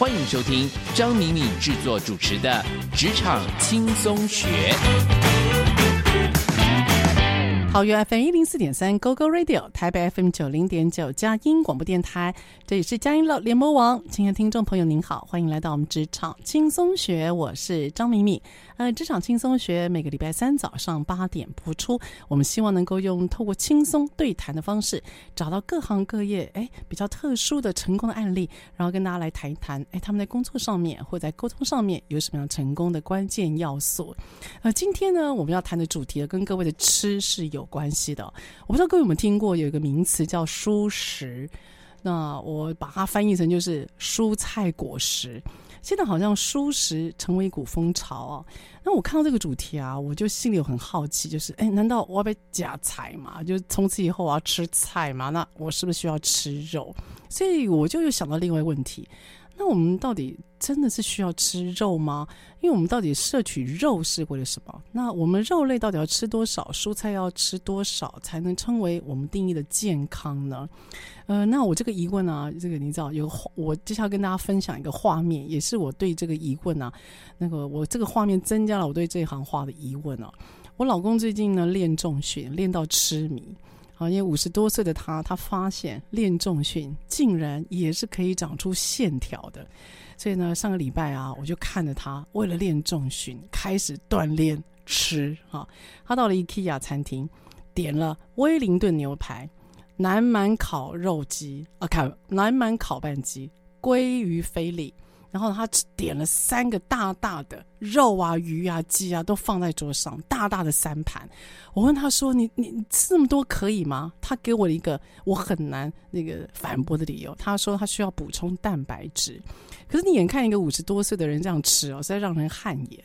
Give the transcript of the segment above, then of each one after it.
欢迎收听张敏敏制作主持的《职场轻松学》。桃园 FM 一零四点三 GoGo Radio，台北 FM 九零点九佳音广播电台，这里是佳音乐联播网。亲爱的听众朋友，您好，欢迎来到我们职场轻松学，我是张敏敏。呃，职场轻松学每个礼拜三早上八点播出。我们希望能够用透过轻松对谈的方式，找到各行各业哎比较特殊的成功的案例，然后跟大家来谈一谈哎他们在工作上面或在沟通上面有什么样成功的关键要素。呃，今天呢我们要谈的主题跟各位的吃是。有关系的，我不知道各位有没有听过有一个名词叫蔬食，那我把它翻译成就是蔬菜果实。现在好像蔬食成为一股风潮哦。那我看到这个主题啊，我就心里有很好奇，就是哎，难道我要被夹菜吗？就从此以后我要吃菜吗？那我是不是需要吃肉？所以我就又想到另外一个问题。那我们到底真的是需要吃肉吗？因为我们到底摄取肉是为了什么？那我们肉类到底要吃多少？蔬菜要吃多少才能称为我们定义的健康呢？呃，那我这个疑问啊，这个你知道有我接下来跟大家分享一个画面，也是我对这个疑问啊，那个我这个画面增加了我对这行话的疑问啊。我老公最近呢练重训，练到痴迷。啊，因为五十多岁的他，他发现练重训竟然也是可以长出线条的，所以呢，上个礼拜啊，我就看着他为了练重训开始锻炼吃啊。他到了 IKEA 餐厅，点了威灵顿牛排、南满烤肉鸡啊，看南满烤半鸡、鲑鱼菲力。然后他只点了三个大大的肉啊、鱼啊、鸡啊，都放在桌上，大大的三盘。我问他说：“你你吃这么多可以吗？”他给我了一个我很难那个反驳的理由。他说他需要补充蛋白质。可是你眼看一个五十多岁的人这样吃哦，实在让人汗颜。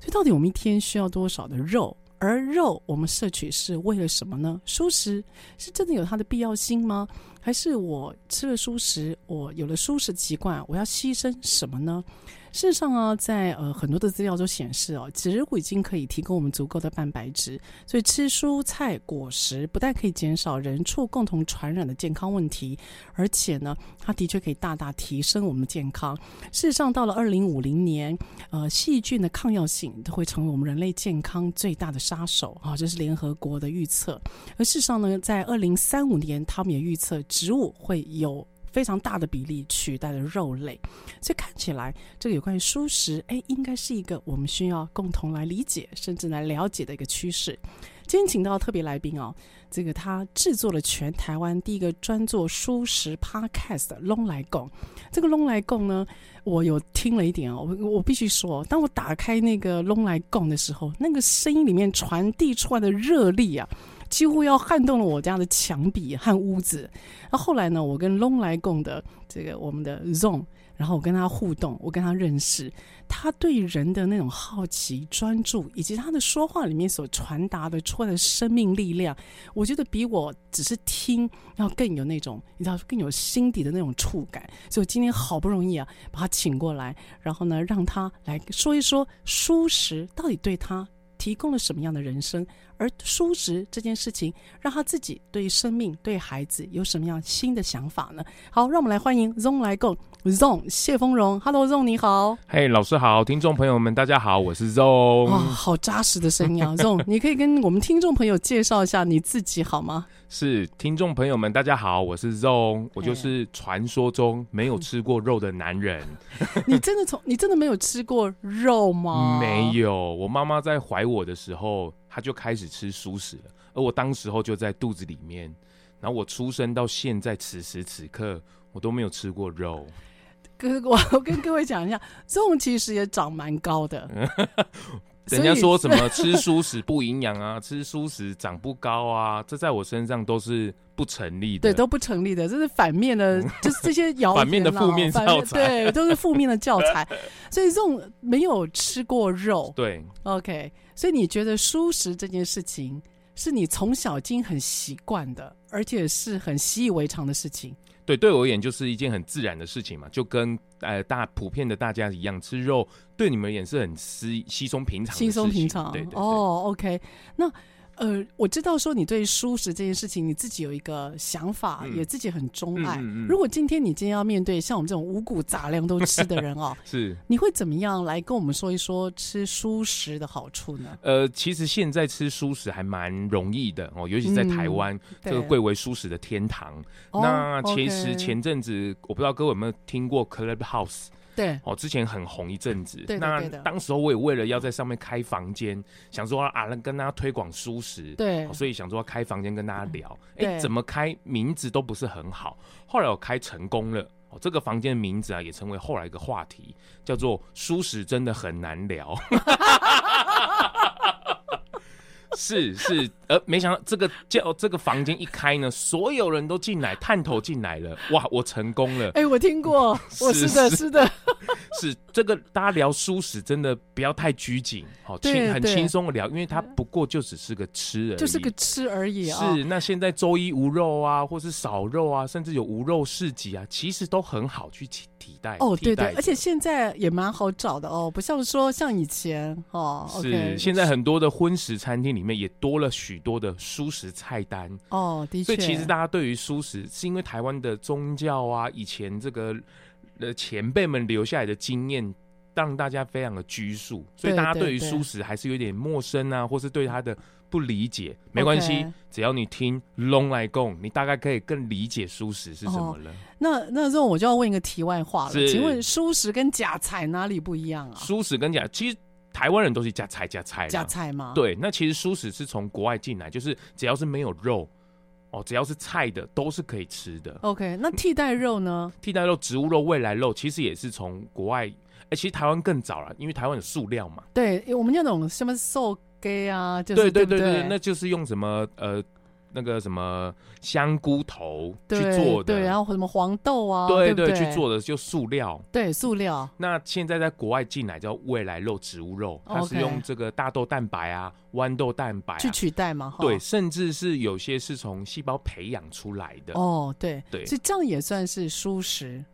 所以到底我们一天需要多少的肉？而肉我们摄取是为了什么呢？蔬食是真的有它的必要性吗？还是我吃了素食，我有了素食习惯，我要牺牲什么呢？事实上啊，在呃很多的资料都显示哦，植物已经可以提供我们足够的蛋白质，所以吃蔬菜果实不但可以减少人畜共同传染的健康问题，而且呢，它的确可以大大提升我们的健康。事实上，到了二零五零年，呃，细菌的抗药性都会成为我们人类健康最大的杀手啊，这是联合国的预测。而事实上呢，在二零三五年，他们也预测植物会有。非常大的比例取代了肉类，所以看起来这个有关于蔬食，哎，应该是一个我们需要共同来理解，甚至来了解的一个趋势。今天请到特别来宾哦，这个他制作了全台湾第一个专做蔬食 Podcast 的拢来贡。这个拢来贡呢，我有听了一点哦，我我必须说，当我打开那个拢来贡的时候，那个声音里面传递出来的热力啊！几乎要撼动了我家的墙壁和屋子。那后来呢，我跟拢来共的这个我们的 Zong，然后我跟他互动，我跟他认识，他对人的那种好奇、专注，以及他的说话里面所传达的出来的生命力量，我觉得比我只是听要更有那种你知道更有心底的那种触感。所以我今天好不容易啊，把他请过来，然后呢，让他来说一说书食到底对他提供了什么样的人生。而蔬食这件事情，让他自己对生命、对孩子有什么样新的想法呢？好，让我们来欢迎 Zong 来共 Zong 谢丰荣。Hello，Zong 你好。嘿，hey, 老师好，听众朋友们大家好，我是 Zong。哇，好扎实的声音啊，Zong，你可以跟我们听众朋友介绍一下你自己好吗？是，听众朋友们大家好，我是 Zong，我就是传说中没有吃过肉的男人。你真的从你真的没有吃过肉吗？没有，我妈妈在怀我的时候，他就开始吃蔬食了，而我当时候就在肚子里面。然后我出生到现在此时此刻，我都没有吃过肉。哥，我我跟各位讲一下，这种其实也长蛮高的。人家说什么吃蔬食不营养啊，吃蔬食长不高啊，这在我身上都是不成立的。对，都不成立的，这是反面的，就是这些谣言，反面的负面教材，对，都是负面的教材。所以这种没有吃过肉，对，OK。所以你觉得蔬食这件事情是你从小已经很习惯的，而且是很习以为常的事情？对，对我而言就是一件很自然的事情嘛，就跟呃大普遍的大家一样，吃肉对你们而言是很稀稀松平常的事情，稀松平常。对对对哦，OK，那。呃，我知道说你对蔬食这件事情，你自己有一个想法，嗯、也自己很钟爱。嗯嗯嗯、如果今天你今天要面对像我们这种五谷杂粮都吃的人哦，是，你会怎么样来跟我们说一说吃蔬食的好处呢？呃，其实现在吃蔬食还蛮容易的哦，尤其在台湾，嗯、这个贵为蔬食的天堂。那其实前阵子，我不知道各位有没有听过 Clubhouse。对哦，之前很红一阵子。对，那当时候我也为了要在上面开房间，想说啊，跟大家推广舒适。对，所以想说要开房间跟大家聊。哎，怎么开名字都不是很好。后来我开成功了。哦，这个房间的名字啊，也成为后来一个话题，叫做“舒适真的很难聊”。是是，呃，没想到这个叫这个房间一开呢，所有人都进来探头进来了，哇，我成功了！哎、欸，我听过，我是的，是的，是这个大家聊蔬食真的不要太拘谨，好轻很轻松的聊，因为它不过就只是个吃而已，就是个吃而已啊、哦。是，那现在周一无肉啊，或是少肉啊，甚至有无肉市集啊，其实都很好去请。替代哦，对对，而且现在也蛮好找的哦，不像说像以前哦。是，okay, 现在很多的荤食餐厅里面也多了许多的蔬食菜单哦，的确。所以其实大家对于蔬食，是因为台湾的宗教啊，以前这个呃前辈们留下来的经验，让大家非常的拘束，所以大家对于蔬食还是有点陌生啊，或是对它的。不理解没关系.只要你听 Long 来供，你大概可以更理解蔬食是什么了。哦、那那这种我就要问一个题外话了，请问蔬食跟假菜哪里不一样啊？蔬食跟假，其实台湾人都是加菜加菜加菜吗？对，那其实素食是从国外进来，就是只要是没有肉哦，只要是菜的都是可以吃的。OK，那替代肉呢？替代肉，植物肉、未来肉，其实也是从国外。哎、欸，其实台湾更早了，因为台湾有塑料嘛。对，我们那种什么瘦。给啊，就是、对对对对，那就是用什么呃，那个什么香菇头去做的，对，然后什么黄豆啊，对对，去做的就塑料，对塑料。那现在在国外进来叫未来肉植物肉，它是用这个大豆蛋白啊、豌豆蛋白、啊、去取代嘛？对，甚至是有些是从细胞培养出来的。哦，对对，所以这样也算是蔬食。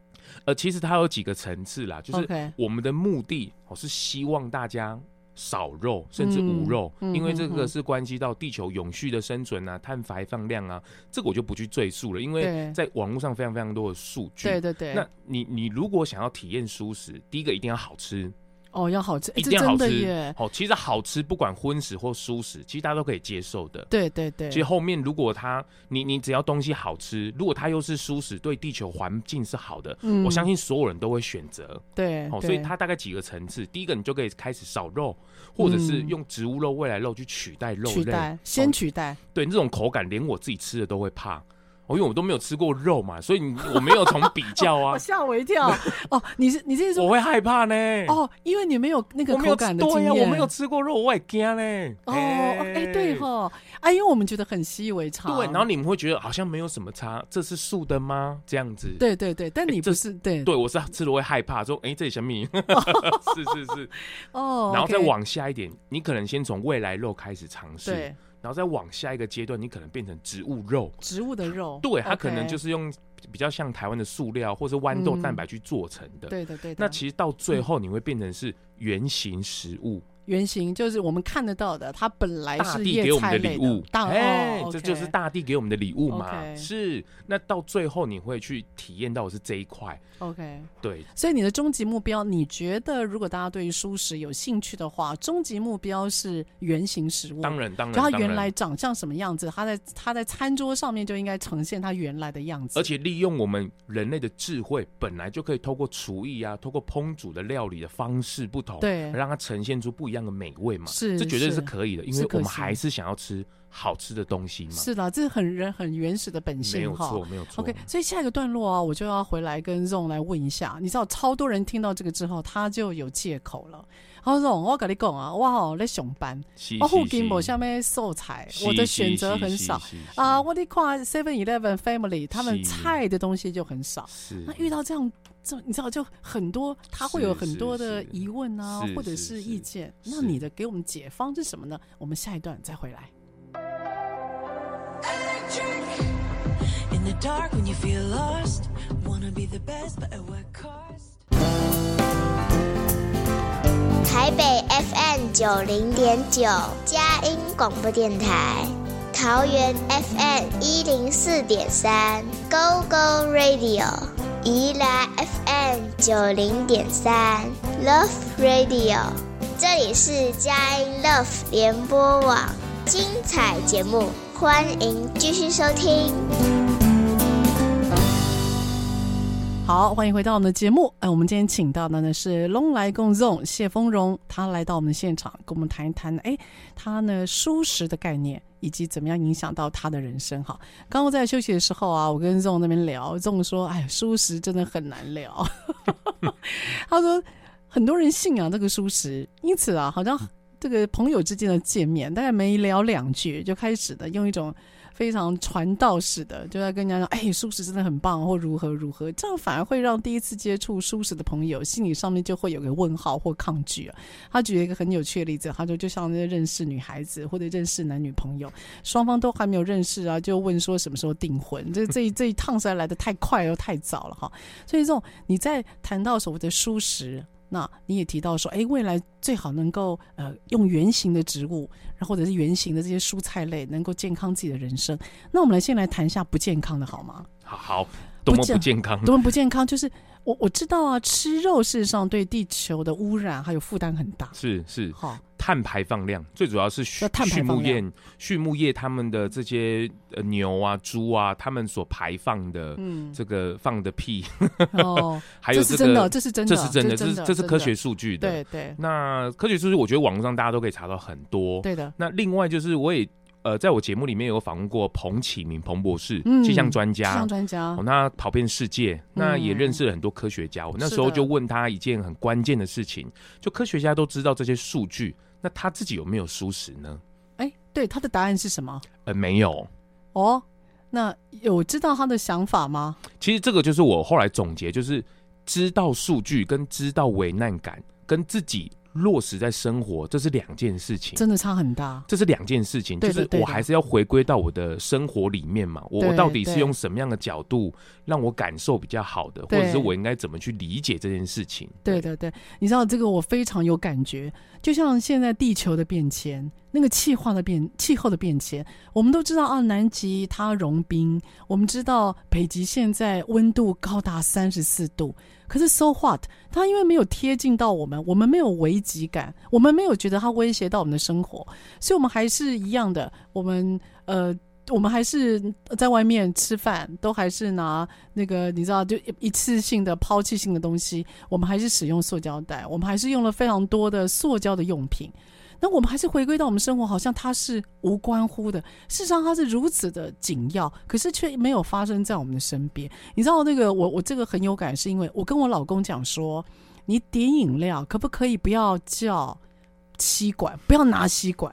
呃，其实它有几个层次啦，就是我们的目的哦是希望大家。少肉甚至无肉，嗯、因为这个是关系到地球永续的生存啊，嗯、碳排放量啊，这个我就不去赘述了，因为在网络上非常非常多的数据。对对对，那你你如果想要体验蔬食，第一个一定要好吃。哦，要好吃，一定要好吃耶！哦，其实好吃，不管荤食或蔬食，其实大家都可以接受的。对对对。其实后面如果它，你你只要东西好吃，如果它又是素食，对地球环境是好的，嗯，我相信所有人都会选择。对。哦，所以它大概几个层次，第一个你就可以开始少肉，或者是用植物肉、未来肉去取代肉类，取代，先取代。对，这种口感连我自己吃的都会怕。哦，因为我都没有吃过肉嘛，所以你我没有从比较啊。吓我，我一跳！哦，你是你这是说我会害怕呢？哦，因为你没有那个口感的经验。我没有吃过肉，我也惊呢。哦，哎、欸，对哈，啊，因为我们觉得很习以为常。对，然后你们会觉得好像没有什么差，这是素的吗？这样子。对对对，但你不是、欸、对。对，我是吃了会害怕，说哎、欸，这里什么？是是是。哦。然后再往下一点，你可能先从未来肉开始尝试。对。然后再往下一个阶段，你可能变成植物肉，植物的肉，对，它可能就是用比较像台湾的塑料或是豌豆蛋白去做成的。对的，对的。那其实到最后，你会变成是圆形食物。原型就是我们看得到的，它本来是大地给我们的礼物，哎，这就是大地给我们的礼物嘛。是，那到最后你会去体验到的是这一块。OK，对。所以你的终极目标，你觉得如果大家对于蔬食有兴趣的话，终极目标是原型食物。当然，当然，就它原来长相什么样子，它在它在餐桌上面就应该呈现它原来的样子。而且利用我们人类的智慧，本来就可以透过厨艺啊，透过烹煮的料理的方式不同，对，让它呈现出不一样。样的美味嘛，是，这绝对是可以的，因为我们还是是想要吃好吃的东西嘛。是的，这是很人很原始的本性，没有错，没有错。OK，所以下一个段落啊，我就要回来跟 Ron 来问一下，你知道超多人听到这个之后，他就有借口了。他说：“我跟你讲啊，哇好在上班，我附近某下面素材，我的选择很少啊。我的看 Seven Eleven Family，他们菜的东西就很少。是那遇到这样，这你知道就很多，他会有很多的疑问啊，或者是意见。那你的给我们解方是什么呢？我们下一段再回来。”台北 FM 九零点九，佳音广播电台；桃园 FM 一零四点三，Go Go Radio；宜兰 FM 九零点三，Love Radio。这里是佳音 Love 联播网，精彩节目，欢迎继续收听。好，欢迎回到我们的节目。哎，我们今天请到的呢是龙来共 Ron 谢丰荣，他来到我们的现场，跟我们谈一谈。哎，他呢蔬食的概念以及怎么样影响到他的人生。哈，刚刚在休息的时候啊，我跟 Ron 那边聊，Ron 说：“哎，蔬食真的很难聊。”他说很多人信仰这个蔬食，因此啊，好像这个朋友之间的见面，大概没聊两句，就开始的用一种。非常传道式的，就在跟人家讲，哎，蔬食真的很棒，或如何如何，这样反而会让第一次接触蔬食的朋友心理上面就会有个问号或抗拒啊。他举了一个很有趣的例子，他说就像那认识女孩子或者认识男女朋友，双方都还没有认识啊，就问说什么时候订婚，这这这一趟实在来得太快又太早了哈。所以这种你在谈到所谓的蔬食。那你也提到说，哎，未来最好能够呃用圆形的植物，然后或者是圆形的这些蔬菜类，能够健康自己的人生。那我们来先来谈一下不健康的好吗？好，好，多么不健康，多么不健康，就是我我知道啊，吃肉事实上对地球的污染还有负担很大。是是，好。碳排放量最主要是畜畜牧业，畜牧业他们的这些呃牛啊、猪啊，他们所排放的这个放的屁，哦，还有这个，这是真的，这是真的，这是这是科学数据的。对对。那科学数据，我觉得网络上大家都可以查到很多。对的。那另外就是，我也呃，在我节目里面有访问过彭启明彭博士，气象专家，气象专家。哦，那跑遍世界，那也认识了很多科学家。我那时候就问他一件很关键的事情，就科学家都知道这些数据。那他自己有没有蔬食呢？哎，对，他的答案是什么？呃，没有。哦，那有知道他的想法吗？其实这个就是我后来总结，就是知道数据跟知道危难感跟自己。落实在生活，这是两件事情，真的差很大。这是两件事情，就是我还是要回归到我的生活里面嘛。我到底是用什么样的角度让我感受比较好的，或者是我应该怎么去理解这件事情？对对对，你知道这个我非常有感觉。就像现在地球的变迁，那个气化的变气候的变迁，我们都知道啊，南极它融冰，我们知道北极现在温度高达三十四度。可是，so what？它因为没有贴近到我们，我们没有危机感，我们没有觉得它威胁到我们的生活，所以我们还是一样的。我们呃，我们还是在外面吃饭，都还是拿那个你知道，就一次性的抛弃性的东西，我们还是使用塑胶袋，我们还是用了非常多的塑胶的用品。那我们还是回归到我们生活，好像它是无关乎的。事实上，它是如此的紧要，可是却没有发生在我们的身边。你知道那个我我这个很有感，是因为我跟我老公讲说，你点饮料可不可以不要叫吸管，不要拿吸管？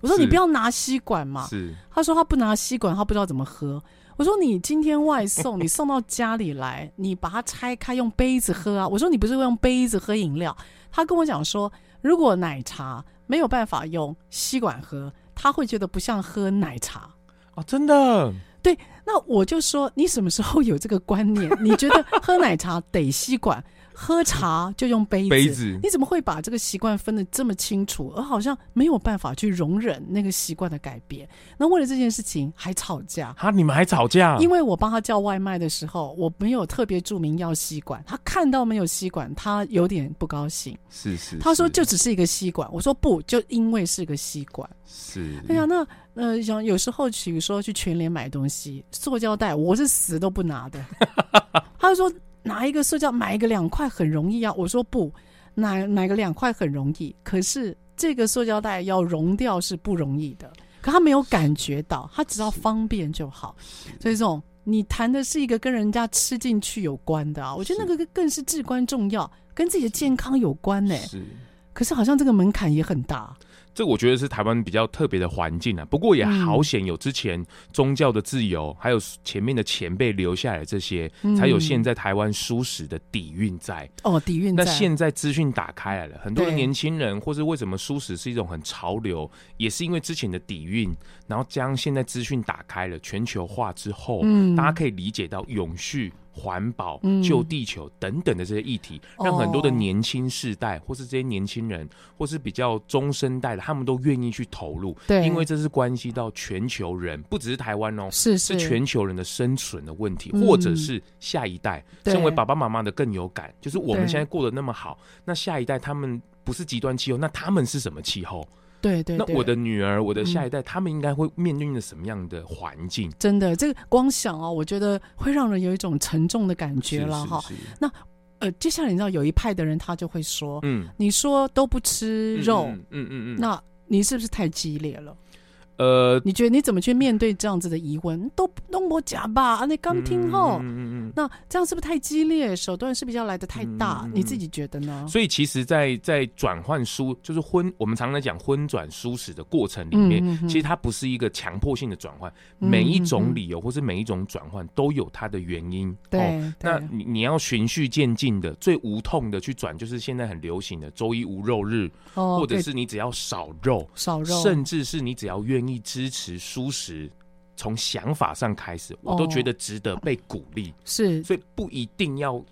我说你不要拿吸管嘛。是。他说他不拿吸管，他不知道怎么喝。我说你今天外送，你送到家里来，你把它拆开用杯子喝啊。我说你不是会用杯子喝饮料？他跟我讲说，如果奶茶。没有办法用吸管喝，他会觉得不像喝奶茶哦，真的。对，那我就说，你什么时候有这个观念？你觉得喝奶茶得吸管？喝茶就用杯子，杯子，你怎么会把这个习惯分得这么清楚，而好像没有办法去容忍那个习惯的改变？那为了这件事情还吵架？啊，你们还吵架？因为我帮他叫外卖的时候，我没有特别注明要吸管，他看到没有吸管，他有点不高兴。是是，是，他说就只是一个吸管，我说不，就因为是个吸管。是，哎呀，那呃，像有时候比如说去全联买东西，塑胶袋我是死都不拿的。他就说。拿一个塑胶买一个两块很容易啊！我说不，拿买个两块很容易，可是这个塑胶袋要溶掉是不容易的，可他没有感觉到，他只要方便就好。所以这种你谈的是一个跟人家吃进去有关的啊，我觉得那个更是至关重要，跟自己的健康有关呢。是，可是好像这个门槛也很大。这我觉得是台湾比较特别的环境啊，不过也好险有之前宗教的自由，嗯、还有前面的前辈留下来这些，嗯、才有现在台湾蔬食的底蕴在。哦，底蕴在。那现在资讯打开来了，很多的年轻人，或是为什么蔬食是一种很潮流，也是因为之前的底蕴，然后将现在资讯打开了，全球化之后，嗯，大家可以理解到永续。环保、救地球等等的这些议题，嗯、让很多的年轻世代，或是这些年轻人，或是比较中生代的，他们都愿意去投入。对，因为这是关系到全球人，不只是台湾哦，是是，是全球人的生存的问题，嗯、或者是下一代，身为爸爸妈妈的更有感，就是我们现在过得那么好，那下一代他们不是极端气候，那他们是什么气候？对对，对，那我的女儿，我的下一代，嗯、他们应该会面临着什么样的环境？真的，这个光想哦，我觉得会让人有一种沉重的感觉了哈。那呃，接下来你知道有一派的人，他就会说，嗯，你说都不吃肉，嗯嗯嗯，嗯嗯嗯，那你是不是太激烈了？呃，你觉得你怎么去面对这样子的疑问？都弄不假吧？啊，你刚听后，嗯嗯嗯，那这样是不是太激烈？手段是不是要来的太大？你自己觉得呢？所以其实，在在转换书，就是婚，我们常常讲婚转书史的过程里面，其实它不是一个强迫性的转换，每一种理由或是每一种转换都有它的原因。对，那你你要循序渐进的，最无痛的去转，就是现在很流行的周一无肉日，或者是你只要少肉，少肉，甚至是你只要愿意。支持舒适，从想法上开始，我都觉得值得被鼓励。是，所以不一定要。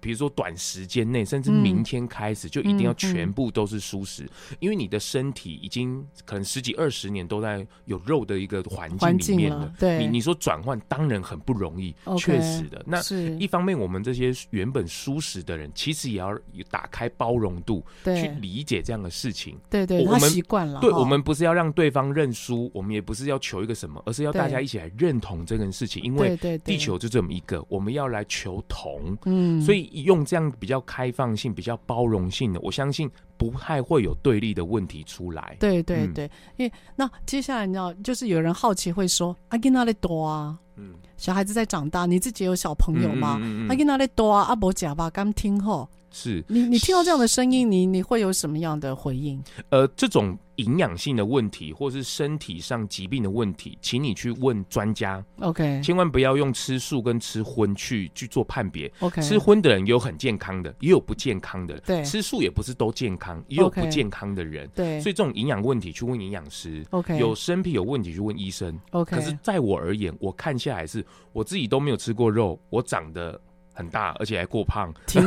比如说短时间内，甚至明天开始，就一定要全部都是素食，因为你的身体已经可能十几二十年都在有肉的一个环境里面了。对，你你说转换当然很不容易，确实的。那一方面，我们这些原本素食的人，其实也要打开包容度，去理解这样的事情。对对，我们习惯了。对，我们不是要让对方认输，我们也不是要求一个什么，而是要大家一起来认同这件事情，因为地球就这么一个，我们要来求同。嗯。所以用这样比较开放性、比较包容性的，我相信不太会有对立的问题出来。对对对，嗯、因为那接下来你知道，就是有人好奇会说：“阿吉那里多啊？”嗯，小孩子在长大，你自己有小朋友吗？阿吉那里多啊？阿伯讲吧，刚听后。是你，你听到这样的声音，你你会有什么样的回应？呃，这种营养性的问题，或是身体上疾病的问题，请你去问专家。OK，千万不要用吃素跟吃荤去去做判别。OK，吃荤的人有很健康的，也有不健康的。对，吃素也不是都健康，也有不健康的人。对，所以这种营养问题去问营养师。OK，有身体有问题去问医生。OK，可是在我而言，我看下来是我自己都没有吃过肉，我长得。很大，而且还过胖，挺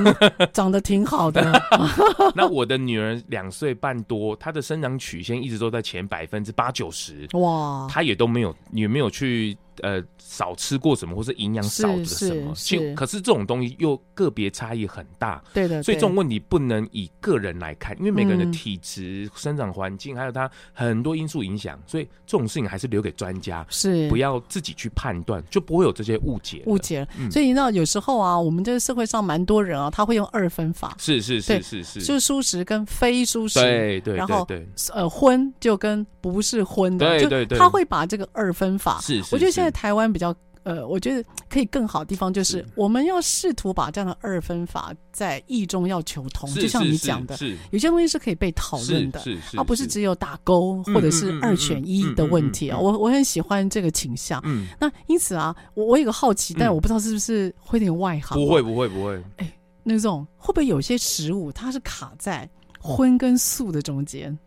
长得挺好的。那我的女儿两岁半多，她的生长曲线一直都在前百分之八九十。哇，她也都没有，也没有去。呃，少吃过什么，或是营养少的什么？就，可是这种东西又个别差异很大。对的，所以这种问题不能以个人来看，因为每个人的体质、生长环境，还有他很多因素影响，所以这种事情还是留给专家，是不要自己去判断，就不会有这些误解。误解。所以你知道，有时候啊，我们这个社会上蛮多人啊，他会用二分法。是是是是是，就是蔬食跟非蔬食。对对。然后呃，荤就跟不是荤的，对对对，他会把这个二分法。是是。我觉得现在。台湾比较呃，我觉得可以更好的地方就是，我们要试图把这样的二分法在意中要求同，就像你讲的，有些东西是可以被讨论的，而不是只有打勾或者是二选一的问题啊。我我很喜欢这个倾向。嗯，那因此啊，我我有个好奇，但我不知道是不是会有点外行。不会不会不会。哎，那种会不会有些食物它是卡在荤跟素的中间？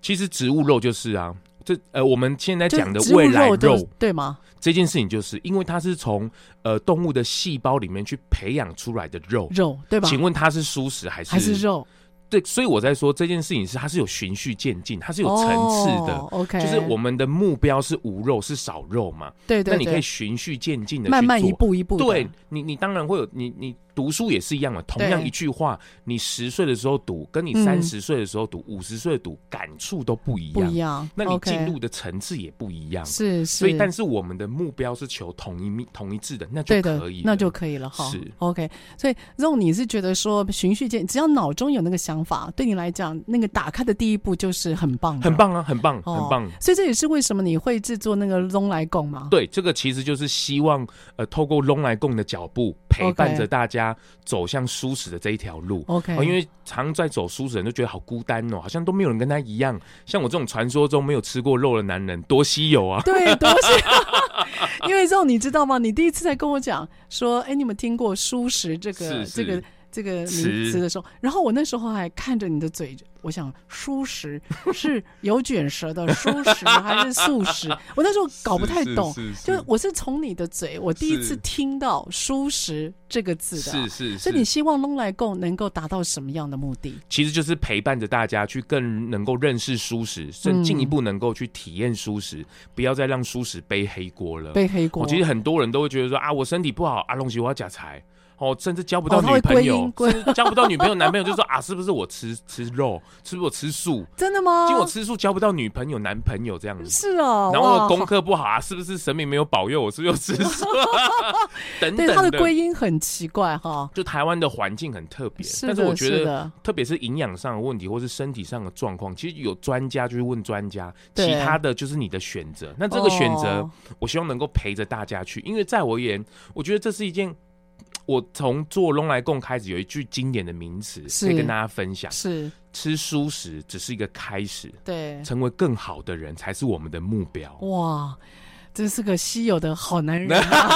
其实植物肉就是啊。这呃，我们现在讲的未来肉，对吗？这件事情就是因为它是从呃动物的细胞里面去培养出来的肉，肉对吧？请问它是素食还是还是肉？对，所以我在说这件事情是它是有循序渐进，它是有层次的。OK，就是我们的目标是无肉是少肉嘛？对对，那你可以循序渐进的慢慢一步一步。对你，你当然会有你你。读书也是一样的，同样一句话，你十岁的时候读，跟你三十岁的时候读，五十岁读，感触都不一样。不一样。那你进入的层次也不一样。是是。所以，但是我们的目标是求同一、同一致的，那就可以，那就可以了哈。是 OK。所以，这种你是觉得说循序渐，只要脑中有那个想法，对你来讲，那个打开的第一步就是很棒，很棒啊，很棒，很棒。所以这也是为什么你会制作那个咙来共吗？对，这个其实就是希望呃，透过咙来共的脚步陪伴着大家走向舒适的这一条路。OK，因为常在走舒适人都觉得好孤单哦，好像都没有人跟他一样。像我这种传说中没有吃过肉的男人，多稀有啊！对，多稀有。因为这种你知道吗？你第一次在跟我讲说，哎，你们听过舒适这个这个这个名词的时候，然后我那时候还看着你的嘴。我想舒食是有卷舌的舒食还是素食？我那时候搞不太懂，就我是从你的嘴，我第一次听到“舒食”这个字的。是是是。所以你希望咙来共能够达到什么样的目的？其实就是陪伴着大家去更能够认识舒食，更进一步能够去体验舒食，不要再让舒食背黑锅了。背黑锅。其实很多人都会觉得说啊，我身体不好，啊，龙西我要假财。哦，甚至交不到女朋友，交不到女朋友、男朋友，就说啊，是不是我吃吃肉，是不是我吃素？真的吗？因为我吃素交不到女朋友、男朋友这样子。是哦，然后我功课不好啊，是不是神明没有保佑我？是不是又吃素？等等，他的归因很奇怪哈。就台湾的环境很特别，但是我觉得，特别是营养上的问题，或是身体上的状况，其实有专家就是问专家，其他的就是你的选择。那这个选择，我希望能够陪着大家去，因为在我而言，我觉得这是一件。我从做咙来共开始，有一句经典的名词可以跟大家分享：是吃素食只是一个开始，对，成为更好的人才是我们的目标。哇，真是个稀有的好男人啊。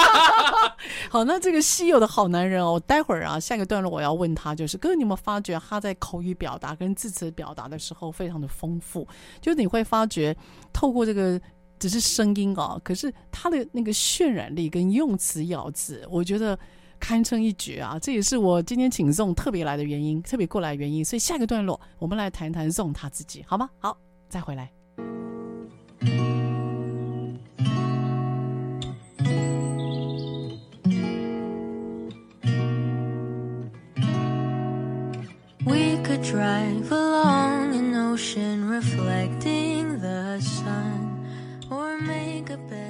好，那这个稀有的好男人哦，待会儿啊，下一个段落我要问他，就是哥，你有没有发觉他在口语表达跟字词表达的时候非常的丰富？就你会发觉，透过这个只是声音哦，可是他的那个渲染力跟用词咬字，我觉得。堪称一绝啊！这也是我今天请宋特别来的原因，特别过来的原因。所以下个段落，我们来谈谈宋他自己，好吗？好，再回来。We could drive along an ocean reflecting the sun, or make a bed.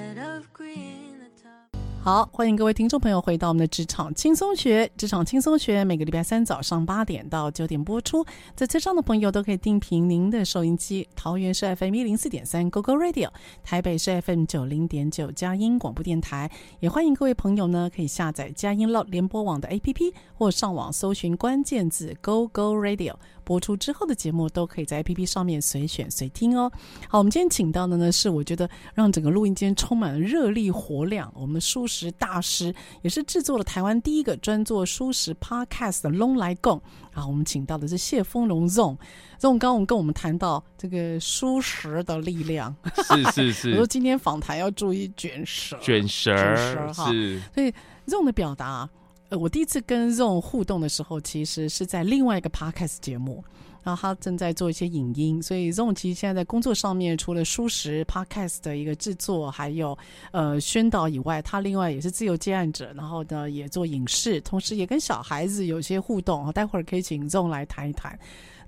好，欢迎各位听众朋友回到我们的职场轻松学。职场轻松学每个礼拜三早上八点到九点播出，在车上的朋友都可以定频您的收音机。桃园是 FM 一零四点三 GoGo Radio，台北是 FM 九零点九佳音广播电台。也欢迎各位朋友呢，可以下载佳音乐联播网的 APP，或上网搜寻关键字 GoGo Radio。播出之后的节目都可以在 APP 上面随选随听哦。好，我们今天请到的呢是我觉得让整个录音间充满了热力活量，我们的蔬食大师，也是制作了台湾第一个专做蔬食 Podcast 的咙来共。啊，我们请到的是谢丰荣 ZONG。ZONG 刚刚我们跟我们谈到这个蔬食的力量，是是是。我说今天访谈要注意卷舌，卷舌，卷舌哈。是，所以 ZONG 的表达。呃，我第一次跟 ZONG 互动的时候，其实是在另外一个 podcast 节目，然后他正在做一些影音，所以 ZONG 其实现在在工作上面，除了蔬食 podcast 的一个制作，还有呃宣导以外，他另外也是自由接案者，然后呢也做影视，同时也跟小孩子有些互动。待会儿可以请 ZONG 来谈一谈。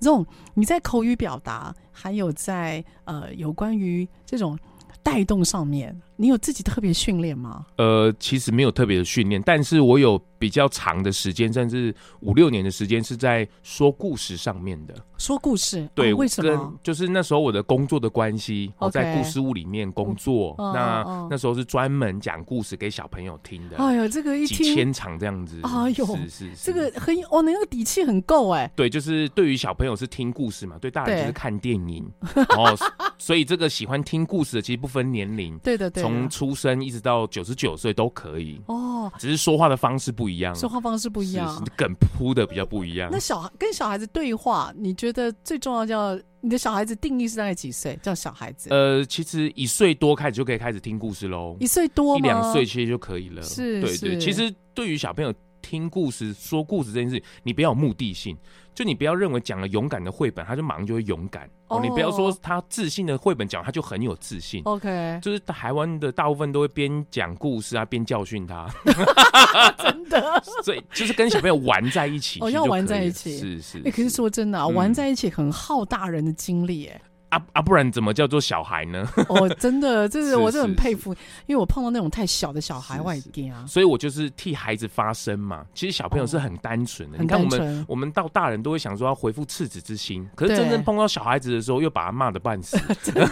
ZONG，你在口语表达，还有在呃有关于这种带动上面，你有自己特别训练吗？呃，其实没有特别的训练，但是我有。比较长的时间，甚至五六年的时间，是在说故事上面的。说故事，对，哦、为什么？就是那时候我的工作的关系，我在故事屋里面工作。哦、那、哦、那时候是专门讲故事给小朋友听的。哎呦，这个一听几千场这样子。哎呦，是是是，这个很哦，那个底气很够哎。对，就是对于小朋友是听故事嘛，对大人就是看电影。对 哦，所以这个喜欢听故事的其实不分年龄，对的对，从出生一直到九十九岁都可以。哦，只是说话的方式不一样，说话方式。不一样，梗铺的比较不一样。那小孩跟小孩子对话，你觉得最重要叫你的小孩子定义是大概几岁？叫小孩子？呃，其实一岁多开始就可以开始听故事喽。一岁多，一两岁其实就可以了。是，对对。其实对于小朋友听故事、说故事这件事，你不要有目的性。就你不要认为讲了勇敢的绘本，他就马上就会勇敢。你不要说他自信的绘本讲，他就很有自信。OK，就是台湾的大部分都会边讲故事啊，边教训他。真的，所以就是跟小朋友玩在一起，哦，要玩在一起，是是。哎、欸，可是说真的啊，嗯、玩在一起很耗大人的精力，哎。啊啊！不然怎么叫做小孩呢？哦，真的，这是 我是很佩服，因为我碰到那种太小的小孩，我也惊啊。所以我就是替孩子发声嘛。其实小朋友是很单纯的，你看我们我们到大人都会想说要回复赤子之心，可是真正碰到小孩子的时候，又把他骂的半死。真的。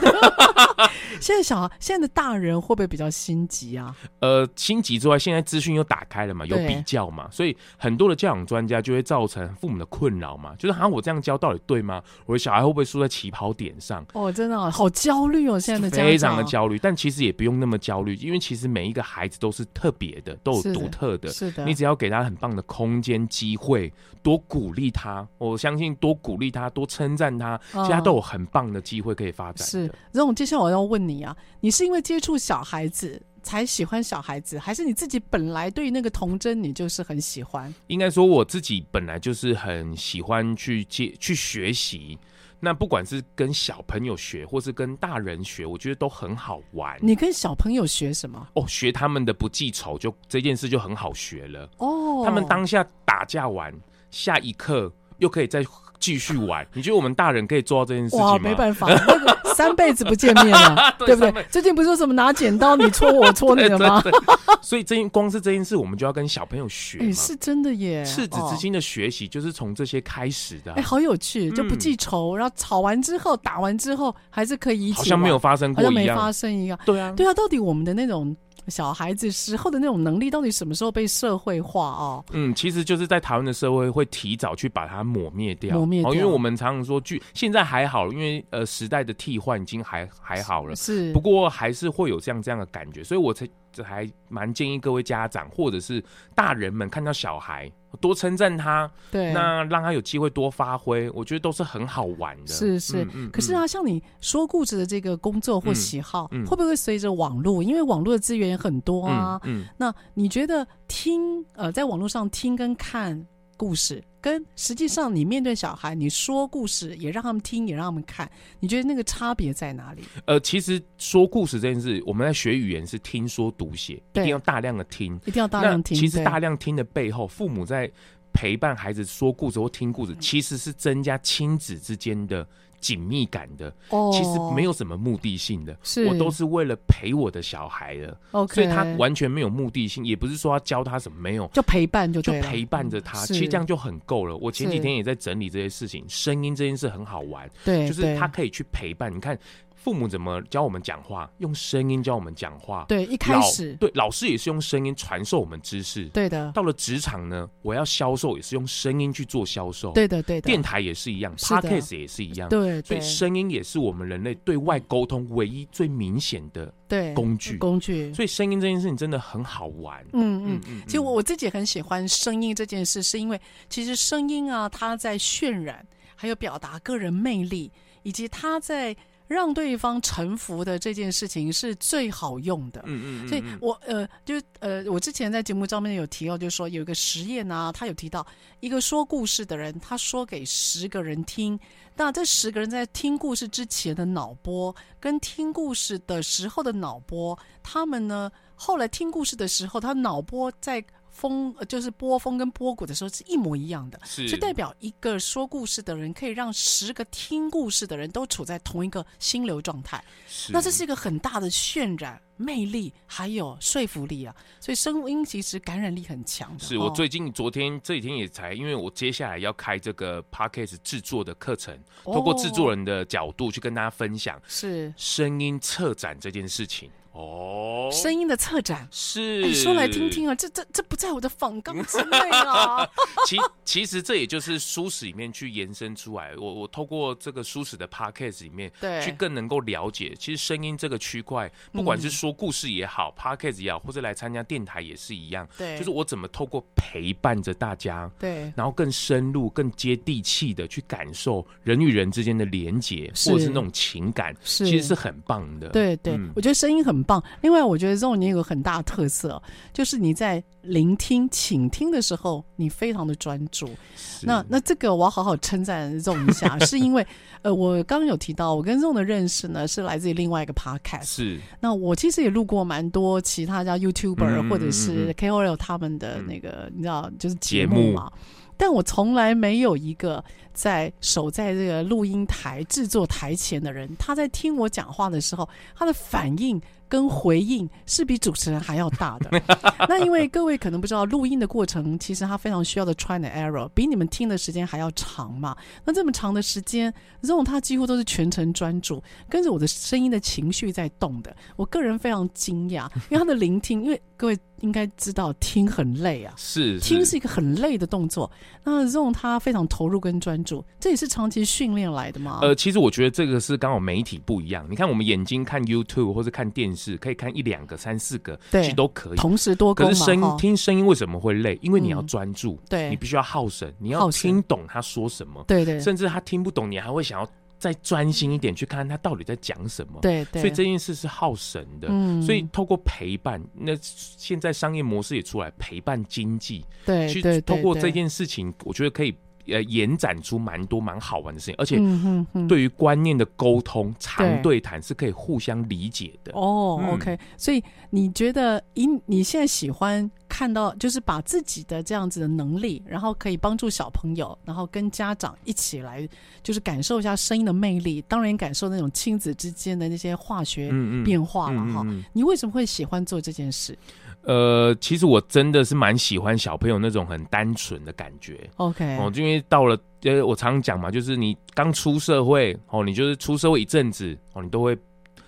现在小孩，现在的大人会不会比较心急啊？呃，心急之外，现在资讯又打开了嘛，有比较嘛，所以很多的教养专家就会造成父母的困扰嘛，就是好像我这样教到底对吗？我的小孩会不会输在起跑点上？哦，真的、哦、好焦虑哦！现在的家长非常的焦虑，但其实也不用那么焦虑，因为其实每一个孩子都是特别的，都有独特的。是的，你只要给他很棒的空间、机会，多鼓励他，我相信多鼓励他，多称赞他，其实他都有很棒的机会可以发展。是，这种接下来我要问你啊，你是因为接触小孩子才喜欢小孩子，还是你自己本来对于那个童真你就是很喜欢？应该说我自己本来就是很喜欢去接去学习。那不管是跟小朋友学，或是跟大人学，我觉得都很好玩。你跟小朋友学什么？哦，学他们的不记仇，就这件事就很好学了。哦，他们当下打架完，下一刻又可以再继续玩。你觉得我们大人可以做到这件事情吗？哇，没办法，那个三辈子不见面了，对，对不对？最近不是说什么拿剪刀，你戳我，戳你的吗？对对对所以这光是这件事，我们就要跟小朋友学。哎，是真的耶！赤子之心的学习就是从这些开始的。哎，好有趣，就不记仇，然后吵完之后，打完之后，还是可以一起，好像没有发生过一样，好像没发生一样。对啊，对啊，到底我们的那种。小孩子时候的那种能力，到底什么时候被社会化哦？嗯，其实就是在台湾的社会会提早去把它抹灭掉，抹灭掉。因为我们常常说，剧现在还好，因为呃时代的替换已经还还好了，是。不过还是会有这样这样的感觉，所以我才还蛮建议各位家长或者是大人们看到小孩。多称赞他，对，那让他有机会多发挥，我觉得都是很好玩的。是是，嗯嗯、可是啊，像你说故事的这个工作或喜好，会不会随着网络？因为网络的资源也很多啊。嗯，嗯那你觉得听呃，在网络上听跟看故事，跟实际上你面对小孩，你说故事也让他们听，也让他们看，你觉得那个差别在哪里？呃，其实说故事这件事，我们在学语言是听说读写，一定要大量的听，一定要大量听。其实大量听的背后，父母在陪伴孩子说故事或听故事，其实是增加亲子之间的紧密感的。哦，其实没有什么目的性的，是我都是为了陪我的小孩的。OK，所以他完全没有目的性，也不是说要教他什么，没有，就陪伴就就陪伴着他。其实这样就很够了。我前几天也在整理这些事情，声音这件事很好玩，对，就是他可以去陪伴。你看。父母怎么教我们讲话？用声音教我们讲话。对，一开始对老师也是用声音传授我们知识。对的。到了职场呢，我要销售也是用声音去做销售。对的，对的。电台也是一样，Podcast 也是一样。对，所以声音也是我们人类对外沟通唯一最明显的对工具。工具。所以声音这件事情真的很好玩。嗯嗯嗯。其实我我自己很喜欢声音这件事，是因为其实声音啊，它在渲染，还有表达个人魅力，以及它在。让对方臣服的这件事情是最好用的。嗯嗯，嗯，所以我呃，就呃，我之前在节目上面有提到，就是说有一个实验啊，他有提到一个说故事的人，他说给十个人听，那这十个人在听故事之前的脑波跟听故事的时候的脑波，他们呢后来听故事的时候，他脑波在。风就是波峰跟波谷的时候是一模一样的，是，就代表一个说故事的人可以让十个听故事的人都处在同一个心流状态，是。那这是一个很大的渲染魅力，还有说服力啊。所以声音其实感染力很强的。是我最近昨天这几天也才，因为我接下来要开这个 Podcast 制作的课程，透过制作人的角度去跟大家分享，是声音策展这件事情。哦，声音的策展。是，哎，说来听听啊，这这这不在我的访纲之内啊。其其实这也就是书史里面去延伸出来，我我透过这个书史的 podcast 里面，对，去更能够了解，其实声音这个区块，不管是说故事也好、嗯、podcast 也好，或者来参加电台也是一样，对，就是我怎么透过陪伴着大家，对，然后更深入、更接地气的去感受人与人之间的连结，或者是那种情感，是，其实是很棒的。对对、嗯，我觉得声音很很棒。另外，我觉得 Zone 你有个很大的特色，就是你在聆听、倾听的时候，你非常的专注。那那这个我要好好称赞 Zone 一下，是因为呃，我刚刚有提到，我跟 Zone 的认识呢，是来自于另外一个 podcast。是。那我其实也录过蛮多其他家 YouTuber、嗯、或者是 KOL 他们的那个，嗯、你知道，就是节目嘛。但我从来没有一个在守在这个录音台制作台前的人，他在听我讲话的时候，他的反应。跟回应是比主持人还要大的。那因为各位可能不知道，录音的过程其实它非常需要的 try and error，比你们听的时间还要长嘛。那这么长的时间，ZONG 他几乎都是全程专注，跟着我的声音的情绪在动的。我个人非常惊讶，因为他的聆听，因为各位应该知道听很累啊，是，是听是一个很累的动作。那 ZONG 他非常投入跟专注，这也是长期训练来的吗？呃，其实我觉得这个是刚好媒体不一样。你看我们眼睛看 YouTube 或者看电视。是可以看一两个、三四个，其实都可以同时多工。可是声音听声音为什么会累？因为你要专注，嗯、对，你必须要耗神，你要听懂他说什么，对对，甚至他听不懂，你还会想要再专心一点去看他到底在讲什么，对对。所以这件事是耗神的，嗯。所以透过陪伴，那现在商业模式也出来陪伴经济，对，去透过这件事情，我觉得可以。呃，延展出蛮多蛮好玩的事情，而且对于观念的沟通、长对谈是可以互相理解的。哦、嗯 oh，OK，所以你觉得，以你现在喜欢看到，就是把自己的这样子的能力，然后可以帮助小朋友，然后跟家长一起来，就是感受一下声音的魅力，当然感受那种亲子之间的那些化学变化了哈、嗯嗯。你为什么会喜欢做这件事？呃，其实我真的是蛮喜欢小朋友那种很单纯的感觉。OK，哦，因为到了呃，我常常讲嘛，就是你刚出社会哦，你就是出社会一阵子哦，你都会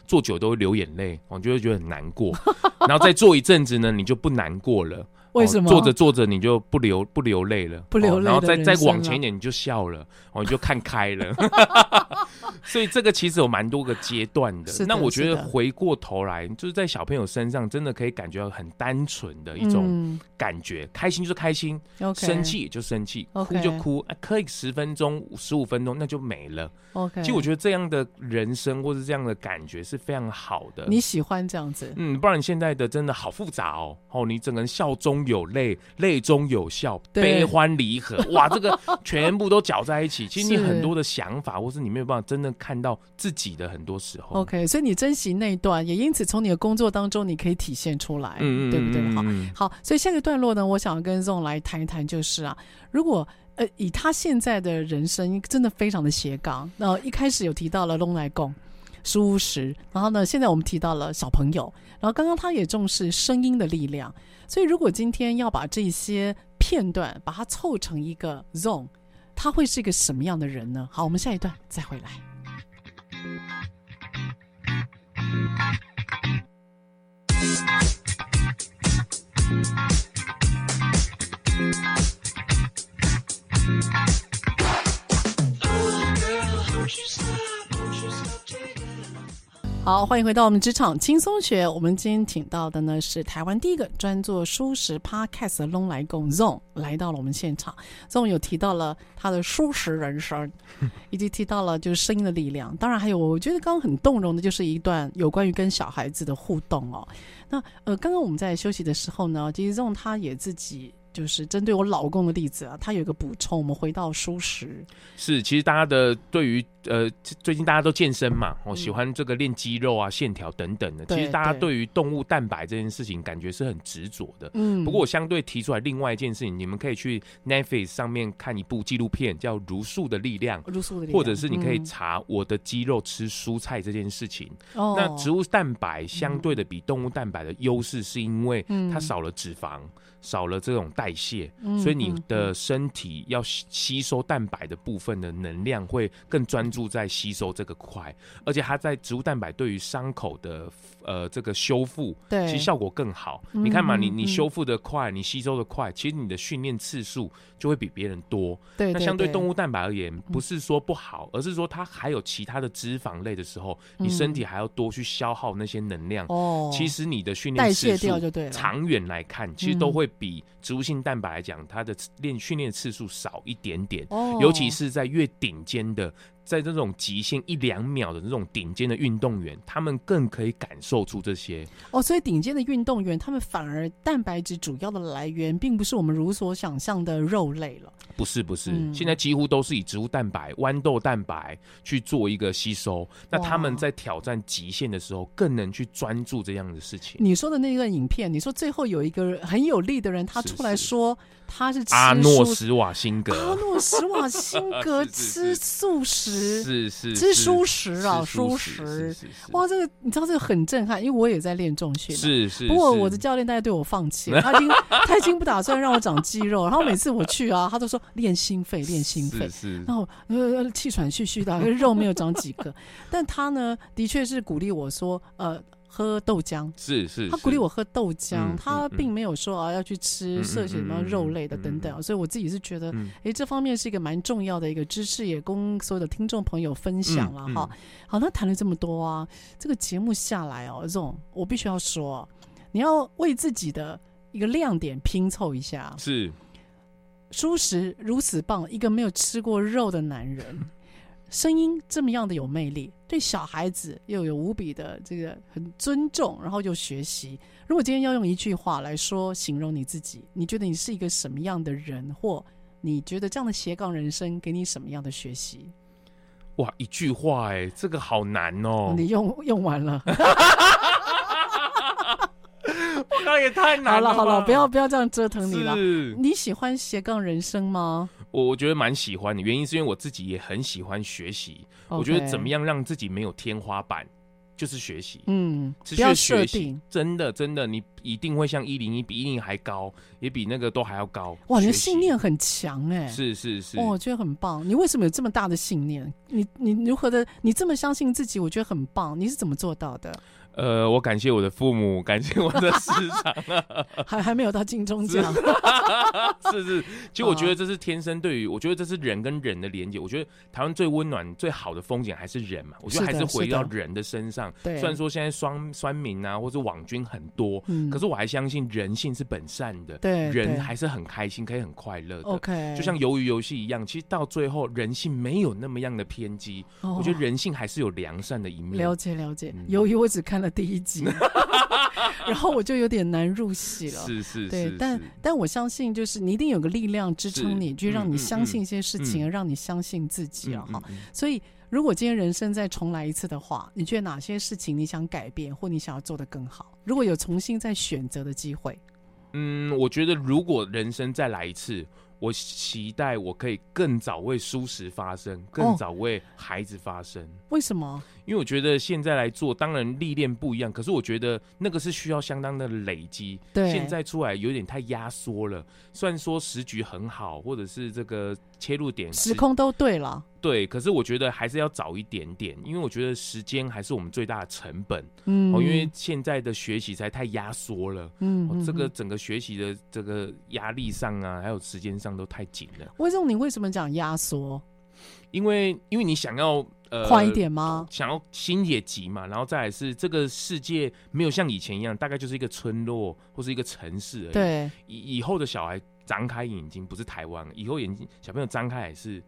坐久都会流眼泪，哦，你就会觉得很难过。然后再坐一阵子呢，你就不难过了。为什么？做着做着你就不流不流泪了，不流泪、哦，然后再再往前一点你就笑了，哦，你就看开了。所以这个其实有蛮多个阶段的，的。那我觉得回过头来，就是在小朋友身上，真的可以感觉到很单纯的一种感觉，嗯、开心就是开心，okay, 生气就生气，okay, 哭就哭，可以十分钟、十五分钟那就没了。OK，其实我觉得这样的人生或是这样的感觉是非常好的。你喜欢这样子？嗯，不然你现在的真的好复杂哦。哦，你整个人笑中有泪，泪中有笑，悲欢离合，哇，这个 全部都搅在一起。其实你很多的想法，或是你没有办法真正看到自己的很多时候。OK，所以你珍惜那一段，也因此从你的工作当中，你可以体现出来，嗯、对不对？好，好，所以下个段落呢，我想跟 ZONG 来谈一谈，就是啊，如果呃以他现在的人生，真的非常的斜杠。那一开始有提到了龙来共舒适，然后呢，现在我们提到了小朋友，然后刚刚他也重视声音的力量。所以如果今天要把这些片段把它凑成一个 zone，他会是一个什么样的人呢？好，我们下一段再回来。好，欢迎回到我们职场轻松学。我们今天请到的呢是台湾第一个专做舒适 Podcast 的龙来共 ZONG 来到了我们现场。ZONG 有提到了他的舒适人生，以及提到了就是声音的力量。当然还有，我觉得刚刚很动容的就是一段有关于跟小孩子的互动哦。那呃，刚刚我们在休息的时候呢，其实 ZONG 他也自己。就是针对我老公的例子啊，他有一个补充。我们回到舒适，是其实大家的对于呃最近大家都健身嘛，我、嗯、喜欢这个练肌肉啊、线条等等的。其实大家对于动物蛋白这件事情感觉是很执着的。嗯，不过我相对提出来另外一件事情，你们可以去 Netflix 上面看一部纪录片，叫《茹素的力量》，茹素的力量，或者是你可以查我的肌肉吃蔬菜这件事情。哦、嗯，那植物蛋白相对的比动物蛋白的优势，是因为它少了脂肪。嗯少了这种代谢，所以你的身体要吸收蛋白的部分的能量会更专注在吸收这个块，而且它在植物蛋白对于伤口的呃这个修复，对，其实效果更好。你看嘛，你你修复的快，你吸收的快，其实你的训练次数就会比别人多。对，那相对动物蛋白而言，不是说不好，而是说它还有其他的脂肪类的时候，你身体还要多去消耗那些能量。哦，其实你的训练次数长远来看，其实都会。比植物性蛋白来讲，它的练训练次数少一点点，哦，尤其是在越顶尖的在这种极限一两秒的这种顶尖的运动员，他们更可以感受出这些。哦，所以顶尖的运动员，他们反而蛋白质主要的来源，并不是我们如所想象的肉类了。不是不是，嗯、现在几乎都是以植物蛋白、豌豆蛋白去做一个吸收。那他们在挑战极限的时候，更能去专注这样的事情。你说的那个影片，你说最后有一个很有力的人，他出来说他是吃阿诺史瓦辛格，阿诺史瓦辛 格吃素食，是是，吃素食啊，素食。哇，这个你知道这个很震撼，因为我也在练重训，是是。不过我的教练大概对我放弃了，他已经他已经不打算让我长肌肉，然后每次我去啊，他都说。练心肺，练心肺，然后呃气喘吁吁的，肉没有长几个，但他呢，的确是鼓励我说，呃，喝豆浆，是是，他鼓励我喝豆浆，嗯、他并没有说啊要去吃摄取什么肉类的等等，嗯、所以我自己是觉得，哎、这方面是一个蛮重要的一个知识，也供所有的听众朋友分享了哈。好，那谈了这么多啊，这个节目下来哦，这种我必须要说，你要为自己的一个亮点拼凑一下，是。舒适如此棒，一个没有吃过肉的男人，声音这么样的有魅力，对小孩子又有无比的这个很尊重，然后又学习。如果今天要用一句话来说形容你自己，你觉得你是一个什么样的人，或你觉得这样的斜杠人生给你什么样的学习？哇，一句话，哎，这个好难哦。你用用完了。那也太难了。好了好了，不要不要这样折腾你了。你喜欢斜杠人生吗？我我觉得蛮喜欢的，原因是因为我自己也很喜欢学习。我觉得怎么样让自己没有天花板，就是学习。嗯，持续学习，真的真的，你一定会像一零一比一零一还高，也比那个都还要高。哇，你的信念很强哎、欸。是是是，哦，我觉得很棒。你为什么有这么大的信念？你你如何的？你这么相信自己，我觉得很棒。你是怎么做到的？呃，我感谢我的父母，感谢我的师长，还还没有到金钟奖，是 是，其实我觉得这是天生对于，我觉得这是人跟人的连接。我觉得台湾最温暖、最好的风景还是人嘛，我觉得还是回到人的身上。对，虽然说现在双酸民啊，或者网军很多，嗯，可是我还相信人性是本善的，对，人还是很开心，可以很快乐的。OK，就像鱿鱼游戏一样，其实到最后人性没有那么样的偏激，我觉得人性还是有良善的一面。了解了解，鱿鱼我只看了。第一集，然后我就有点难入戏了。是是，对，但但我相信，就是你一定有个力量支撑你，就让你相信一些事情，让你相信自己了！哈，所以如果今天人生再重来一次的话，你觉得哪些事情你想改变，或你想要做得更好？如果有重新再选择的机会，嗯，我觉得如果人生再来一次。我期待我可以更早为舒适发声，更早为孩子发声。为什么？因为我觉得现在来做，当然历练不一样，可是我觉得那个是需要相当的累积。对，现在出来有点太压缩了。虽然说时局很好，或者是这个切入点时空都对了。对，可是我觉得还是要早一点点，因为我觉得时间还是我们最大的成本。嗯，哦，因为现在的学习才太压缩了。嗯，哦，这个整个学习的这个压力上啊，还有时间上都太紧了。为什么你为什么讲压缩？因为因为你想要呃快一点吗？想要心也急嘛，然后再来是这个世界没有像以前一样，大概就是一个村落或是一个城市而已。对，以以后的小孩张开眼睛不是台湾，以后眼睛小朋友张开也是。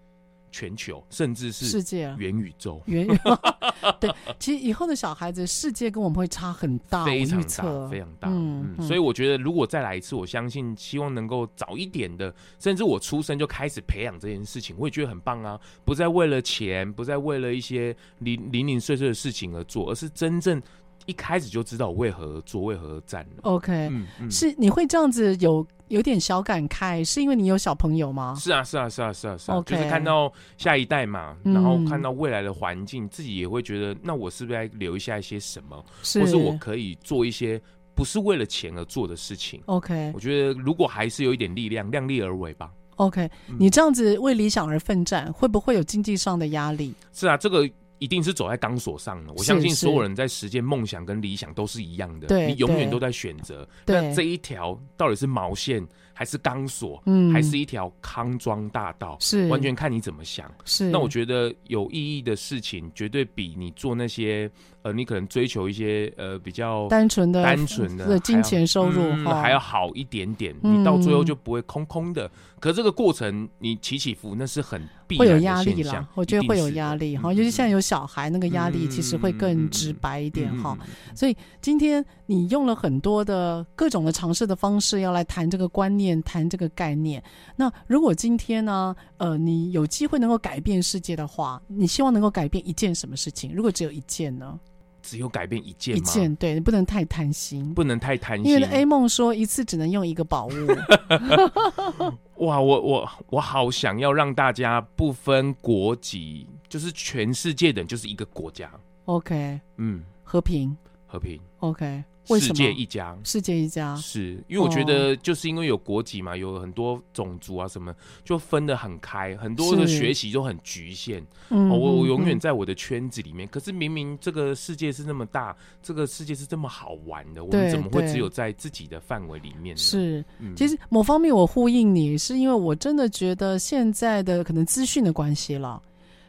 全球，甚至是世界元宇宙，元宇宙。对，其实以后的小孩子世界跟我们会差很大，非常大，非常大。嗯，所以我觉得如果再来一次，我相信希望能够早一点的，甚至我出生就开始培养这件事情，我也觉得很棒啊！不再为了钱，不再为了一些零零零碎碎的事情而做，而是真正一开始就知道我为何而做，为何而战了。OK，嗯，嗯，是你会这样子有。有点小感慨，是因为你有小朋友吗？是啊，是啊，是啊，是啊，是啊.就是看到下一代嘛，然后看到未来的环境，嗯、自己也会觉得，那我是不是该留下一些什么，是或是我可以做一些不是为了钱而做的事情？OK，我觉得如果还是有一点力量，量力而为吧。OK，、嗯、你这样子为理想而奋战，会不会有经济上的压力？是啊，这个。一定是走在钢索上的。我相信所有人在实践梦想跟理想都是一样的，对，你永远都在选择。对，那这一条到底是毛线还是钢索？嗯，还是一条康庄大道？是，完全看你怎么想。是，那我觉得有意义的事情，绝对比你做那些呃，你可能追求一些呃比较单纯的、单纯的金钱收入、嗯、还要好一点点。你到最后就不会空空的。可是这个过程，你起起伏，那是很会有压力啦。我觉得会有压力哈，尤其现在有小孩，那个压力其实会更直白一点哈。所以今天你用了很多的各种的尝试的方式，要来谈这个观念，谈这个概念。那如果今天呢，呃，你有机会能够改变世界的话，你希望能够改变一件什么事情？如果只有一件呢？只有改变一件吗？一件，对，你不能太贪心，不能太贪心。因为 A 梦说一次只能用一个宝物。哇，我我我好想要让大家不分国籍，就是全世界的人就是一个国家。OK，嗯，和平，和平。OK。世界一家，世界一家，是因为我觉得就是因为有国籍嘛，有很多种族啊什么，就分得很开，很多的学习都很局限。嗯，我我永远在我的圈子里面，可是明明这个世界是那么大，这个世界是这么好玩的，我们怎么会只有在自己的范围里面呢？是，其实某方面我呼应你，是因为我真的觉得现在的可能资讯的关系了。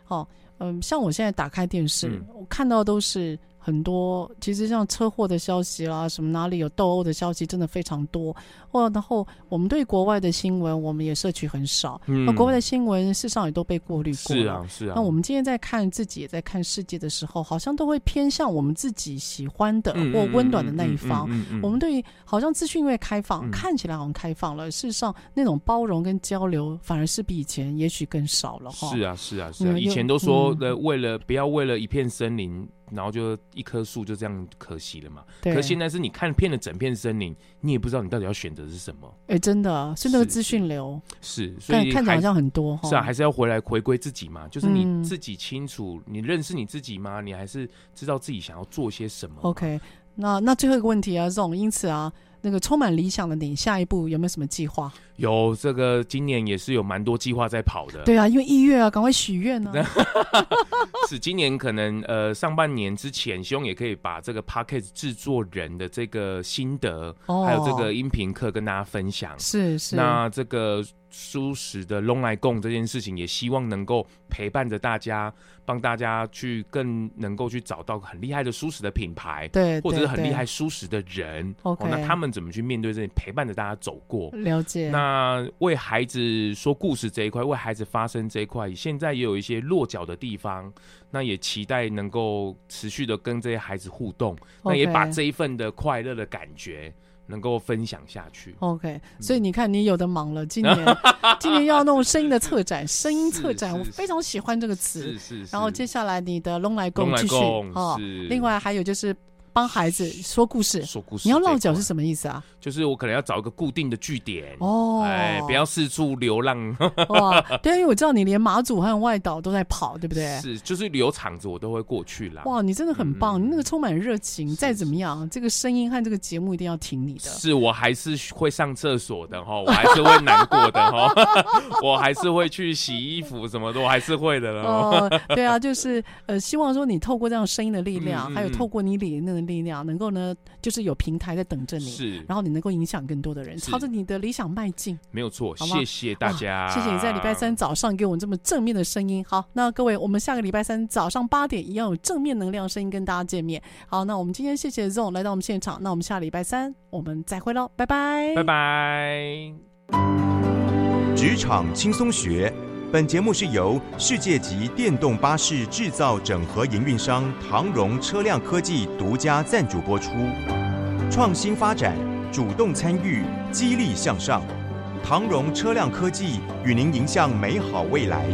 哦，嗯，像我现在打开电视，我看到都是。很多其实像车祸的消息啦，什么哪里有斗殴的消息，真的非常多。哦然后我们对国外的新闻，我们也摄取很少。那、嗯、国外的新闻事实上也都被过滤过了。是啊，是啊。那我们今天在看自己，也在看世界的时候，好像都会偏向我们自己喜欢的或温暖的那一方。我们对于好像资讯因为开放，嗯、看起来好像开放了，事实上那种包容跟交流反而是比以前也许更少了哈。是啊，是啊，是啊。以前都说的，为了、嗯、不要为了一片森林。然后就一棵树就这样可惜了嘛？对。可是现在是你看遍了整片森林，你也不知道你到底要选择是什么。哎，真的是那个资讯流是，是，所以看起来好像很多哈。是啊，还是要回来回归自己嘛？就是你自己清楚，嗯、你认识你自己吗？你还是知道自己想要做些什么？OK，那那最后一个问题啊，这种因此啊。那个充满理想的你，下一步有没有什么计划？有，这个今年也是有蛮多计划在跑的。对啊，因为一月啊，赶快许愿呢。是今年可能呃上半年之前，希望也可以把这个 p a c k a g e 制作人的这个心得，哦、还有这个音频课跟大家分享。是是。那这个。蔬食的咙来共这件事情，也希望能够陪伴着大家，帮大家去更能够去找到很厉害的舒适的品牌，对，或者是很厉害舒适的人。OK，那他们怎么去面对这些，陪伴着大家走过？了解。那为孩子说故事这一块，为孩子发声这一块，现在也有一些落脚的地方，那也期待能够持续的跟这些孩子互动，那也把这一份的快乐的感觉。能够分享下去，OK，所以你看，你有的忙了。今年，今年要弄声音的策展，声音策展，我非常喜欢这个词。是是。然后接下来你的龙来共继续哦。另外还有就是。帮孩子说故事，说故事。你要落脚是什么意思啊？就是我可能要找一个固定的据点哦，哎，不要四处流浪。哇，对，因为我知道你连马祖还有外岛都在跑，对不对？是，就是有场子我都会过去啦。哇，你真的很棒，你那个充满热情，再怎么样，这个声音和这个节目一定要听你的。是我还是会上厕所的哈，我还是会难过的哈，我还是会去洗衣服什么的，我还是会的哦，对啊，就是呃，希望说你透过这样声音的力量，还有透过你脸那个。力量能够呢，就是有平台在等着你，是，然后你能够影响更多的人，朝着你的理想迈进，没有错。谢谢大家，谢谢你在礼拜三早上给我们这么正面的声音。好，那各位，我们下个礼拜三早上八点一样有正面能量声音跟大家见面。好，那我们今天谢谢 Zong 来到我们现场，那我们下礼拜三我们再会喽，拜拜，拜拜。职场轻松学。本节目是由世界级电动巴士制造整合营运商唐荣车辆科技独家赞助播出。创新发展，主动参与，激励向上。唐荣车辆科技与您迎向美好未来。